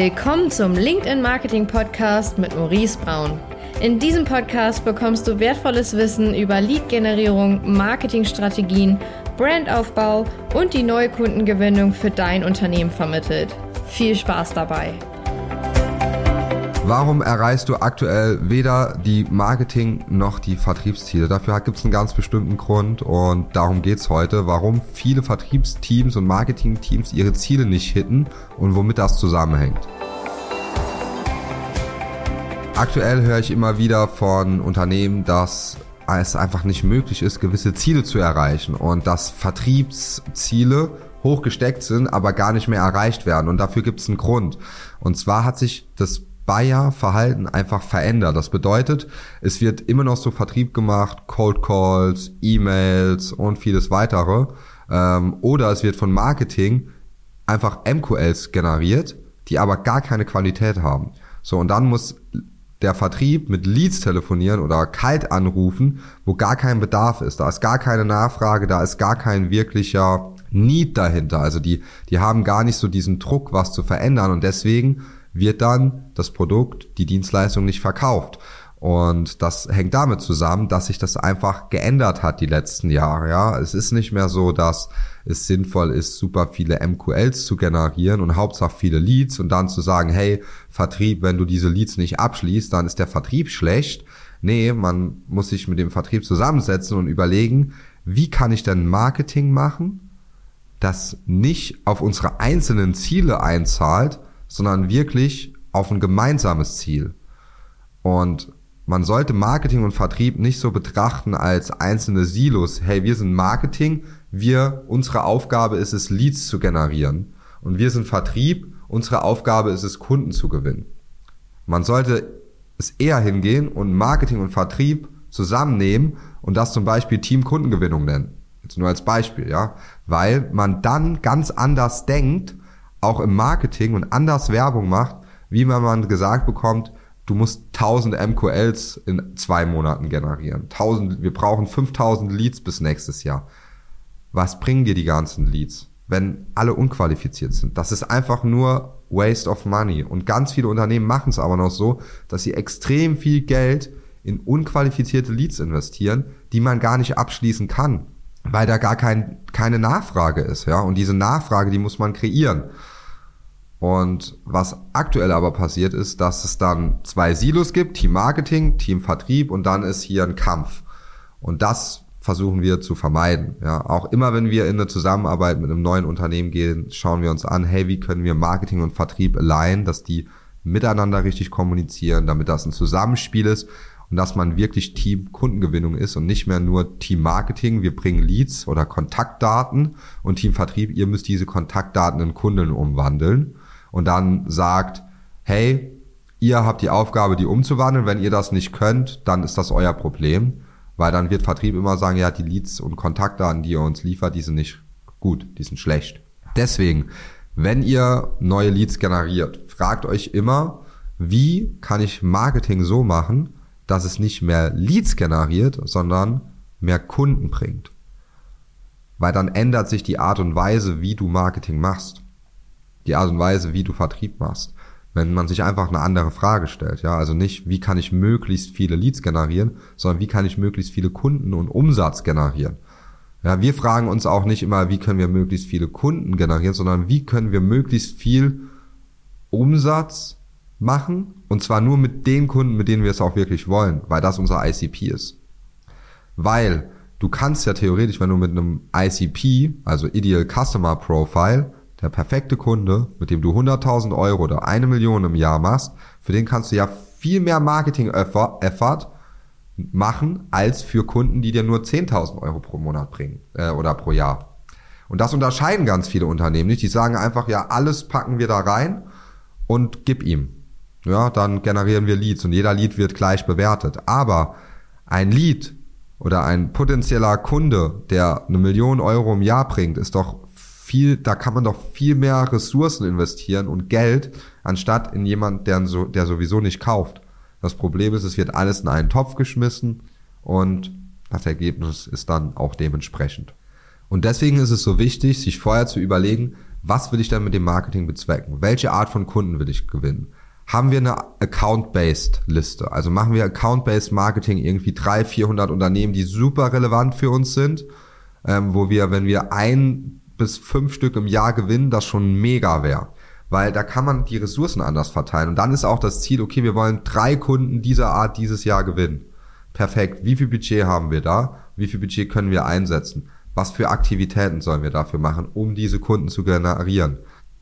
Willkommen zum LinkedIn Marketing Podcast mit Maurice Braun. In diesem Podcast bekommst du wertvolles Wissen über Lead-Generierung, Marketingstrategien, Brandaufbau und die neue Kundengewinnung für dein Unternehmen vermittelt. Viel Spaß dabei! Warum erreichst du aktuell weder die Marketing- noch die Vertriebsziele? Dafür gibt es einen ganz bestimmten Grund und darum geht's heute, warum viele Vertriebsteams und Marketingteams ihre Ziele nicht hitten und womit das zusammenhängt. Aktuell höre ich immer wieder von Unternehmen, dass es einfach nicht möglich ist, gewisse Ziele zu erreichen und dass Vertriebsziele hochgesteckt sind, aber gar nicht mehr erreicht werden. Und dafür gibt es einen Grund. Und zwar hat sich das Buyer-Verhalten einfach verändert. Das bedeutet, es wird immer noch so Vertrieb gemacht, Cold Calls, E-Mails und vieles weitere. Ähm, oder es wird von Marketing einfach MQLs generiert, die aber gar keine Qualität haben. So, und dann muss der Vertrieb mit Leads telefonieren oder kalt anrufen, wo gar kein Bedarf ist. Da ist gar keine Nachfrage, da ist gar kein wirklicher Need dahinter. Also die, die haben gar nicht so diesen Druck, was zu verändern und deswegen wird dann das Produkt, die Dienstleistung nicht verkauft. Und das hängt damit zusammen, dass sich das einfach geändert hat die letzten Jahre. Ja, es ist nicht mehr so, dass es sinnvoll ist, super viele MQLs zu generieren und Hauptsache viele Leads und dann zu sagen, hey, Vertrieb, wenn du diese Leads nicht abschließt, dann ist der Vertrieb schlecht. Nee, man muss sich mit dem Vertrieb zusammensetzen und überlegen, wie kann ich denn Marketing machen, das nicht auf unsere einzelnen Ziele einzahlt, sondern wirklich auf ein gemeinsames Ziel. Und man sollte Marketing und Vertrieb nicht so betrachten als einzelne Silos. Hey, wir sind Marketing, wir, unsere Aufgabe ist es, Leads zu generieren. Und wir sind Vertrieb, unsere Aufgabe ist es, Kunden zu gewinnen. Man sollte es eher hingehen und Marketing und Vertrieb zusammennehmen und das zum Beispiel Team Kundengewinnung nennen. Jetzt nur als Beispiel, ja. Weil man dann ganz anders denkt auch im Marketing und anders Werbung macht, wie wenn man gesagt bekommt, du musst 1000 MQLs in zwei Monaten generieren. 1000, wir brauchen 5000 Leads bis nächstes Jahr. Was bringen dir die ganzen Leads, wenn alle unqualifiziert sind? Das ist einfach nur Waste of Money. Und ganz viele Unternehmen machen es aber noch so, dass sie extrem viel Geld in unqualifizierte Leads investieren, die man gar nicht abschließen kann weil da gar kein, keine Nachfrage ist, ja. Und diese Nachfrage, die muss man kreieren. Und was aktuell aber passiert ist, dass es dann zwei Silos gibt, Team Marketing, Team Vertrieb und dann ist hier ein Kampf. Und das versuchen wir zu vermeiden. Ja, auch immer wenn wir in eine Zusammenarbeit mit einem neuen Unternehmen gehen, schauen wir uns an, hey, wie können wir Marketing und Vertrieb alignen, dass die miteinander richtig kommunizieren, damit das ein Zusammenspiel ist und dass man wirklich Team Kundengewinnung ist und nicht mehr nur Team Marketing, wir bringen Leads oder Kontaktdaten und Team Vertrieb, ihr müsst diese Kontaktdaten in Kunden umwandeln. Und dann sagt, hey, ihr habt die Aufgabe, die umzuwandeln, wenn ihr das nicht könnt, dann ist das euer Problem, weil dann wird Vertrieb immer sagen, ja, die Leads und Kontaktdaten, die ihr uns liefert, die sind nicht gut, die sind schlecht. Deswegen, wenn ihr neue Leads generiert, fragt euch immer, wie kann ich Marketing so machen, dass es nicht mehr Leads generiert, sondern mehr Kunden bringt. Weil dann ändert sich die Art und Weise, wie du Marketing machst. Die Art und Weise, wie du Vertrieb machst. Wenn man sich einfach eine andere Frage stellt, ja, also nicht, wie kann ich möglichst viele Leads generieren, sondern wie kann ich möglichst viele Kunden und Umsatz generieren. Ja, wir fragen uns auch nicht immer, wie können wir möglichst viele Kunden generieren, sondern wie können wir möglichst viel Umsatz machen und zwar nur mit den Kunden, mit denen wir es auch wirklich wollen, weil das unser ICP ist. Weil du kannst ja theoretisch, wenn du mit einem ICP, also Ideal Customer Profile, der perfekte Kunde, mit dem du 100.000 Euro oder eine Million im Jahr machst, für den kannst du ja viel mehr Marketing-Effort machen, als für Kunden, die dir nur 10.000 Euro pro Monat bringen äh, oder pro Jahr. Und das unterscheiden ganz viele Unternehmen nicht. Die sagen einfach, ja, alles packen wir da rein und gib ihm ja, dann generieren wir Leads und jeder Lead wird gleich bewertet. Aber ein Lead oder ein potenzieller Kunde, der eine Million Euro im Jahr bringt, ist doch viel, da kann man doch viel mehr Ressourcen investieren und Geld, anstatt in jemand, der, so, der sowieso nicht kauft. Das Problem ist, es wird alles in einen Topf geschmissen und das Ergebnis ist dann auch dementsprechend. Und deswegen ist es so wichtig, sich vorher zu überlegen, Was will ich denn mit dem Marketing bezwecken? Welche Art von Kunden will ich gewinnen? Haben wir eine Account-Based Liste? Also machen wir Account-Based Marketing irgendwie 300, 400 Unternehmen, die super relevant für uns sind, ähm, wo wir, wenn wir ein bis fünf Stück im Jahr gewinnen, das schon mega wäre. Weil da kann man die Ressourcen anders verteilen. Und dann ist auch das Ziel, okay, wir wollen drei Kunden dieser Art dieses Jahr gewinnen. Perfekt. Wie viel Budget haben wir da? Wie viel Budget können wir einsetzen? Was für Aktivitäten sollen wir dafür machen, um diese Kunden zu generieren?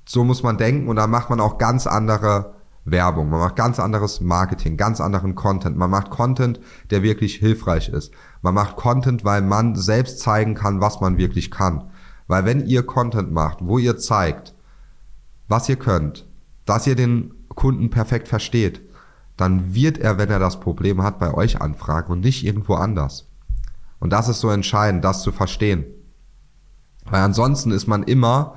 So muss man denken und da macht man auch ganz andere Werbung, man macht ganz anderes Marketing, ganz anderen Content. Man macht Content, der wirklich hilfreich ist. Man macht Content, weil man selbst zeigen kann, was man wirklich kann. Weil wenn ihr Content macht, wo ihr zeigt, was ihr könnt, dass ihr den Kunden perfekt versteht, dann wird er, wenn er das Problem hat, bei euch anfragen und nicht irgendwo anders. Und das ist so entscheidend, das zu verstehen. Weil ansonsten ist man immer,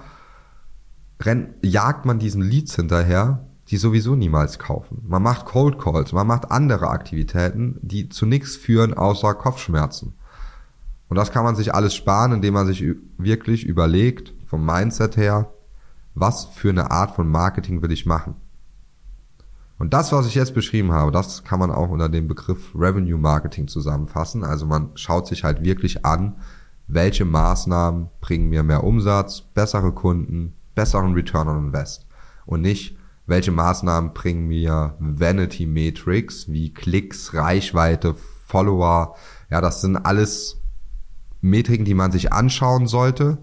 rennt, jagt man diesen Leads hinterher, die sowieso niemals kaufen. Man macht Cold Calls, man macht andere Aktivitäten, die zu nichts führen außer Kopfschmerzen. Und das kann man sich alles sparen, indem man sich wirklich überlegt, vom Mindset her, was für eine Art von Marketing will ich machen. Und das, was ich jetzt beschrieben habe, das kann man auch unter dem Begriff Revenue Marketing zusammenfassen. Also man schaut sich halt wirklich an, welche Maßnahmen bringen mir mehr Umsatz, bessere Kunden, besseren Return on Invest. Und nicht, welche Maßnahmen bringen mir Vanity Metrics wie Klicks, Reichweite, Follower. Ja, das sind alles Metriken, die man sich anschauen sollte,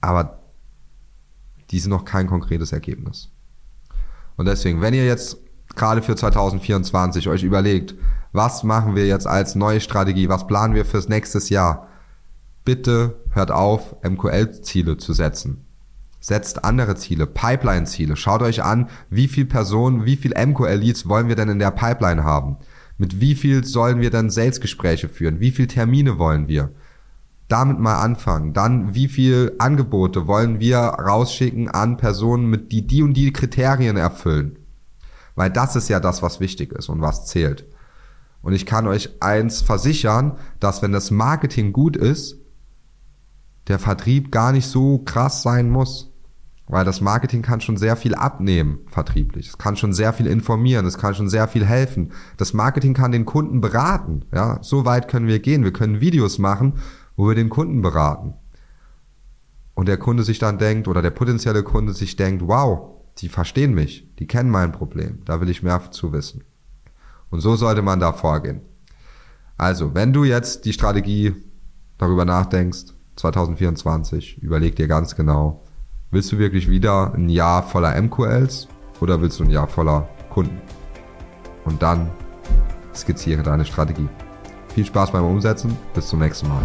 aber die sind noch kein konkretes Ergebnis. Und deswegen, wenn ihr jetzt gerade für 2024 euch überlegt, was machen wir jetzt als neue Strategie, was planen wir fürs nächste Jahr, bitte hört auf, MQL-Ziele zu setzen. Setzt andere Ziele, Pipeline-Ziele. Schaut euch an, wie viel Personen, wie viel MQL-Leads wollen wir denn in der Pipeline haben? Mit wie viel sollen wir dann Sales-Gespräche führen? Wie viel Termine wollen wir? Damit mal anfangen. Dann, wie viel Angebote wollen wir rausschicken an Personen, mit die die und die Kriterien erfüllen? Weil das ist ja das, was wichtig ist und was zählt. Und ich kann euch eins versichern, dass wenn das Marketing gut ist, der Vertrieb gar nicht so krass sein muss. Weil das Marketing kann schon sehr viel abnehmen, vertrieblich. Es kann schon sehr viel informieren, es kann schon sehr viel helfen. Das Marketing kann den Kunden beraten. Ja, so weit können wir gehen. Wir können Videos machen, wo wir den Kunden beraten. Und der Kunde sich dann denkt, oder der potenzielle Kunde sich denkt, wow, die verstehen mich, die kennen mein Problem, da will ich mehr zu wissen. Und so sollte man da vorgehen. Also, wenn du jetzt die Strategie darüber nachdenkst, 2024, überleg dir ganz genau, willst du wirklich wieder ein Jahr voller MQLs oder willst du ein Jahr voller Kunden? Und dann skizziere deine Strategie. Viel Spaß beim Umsetzen, bis zum nächsten Mal.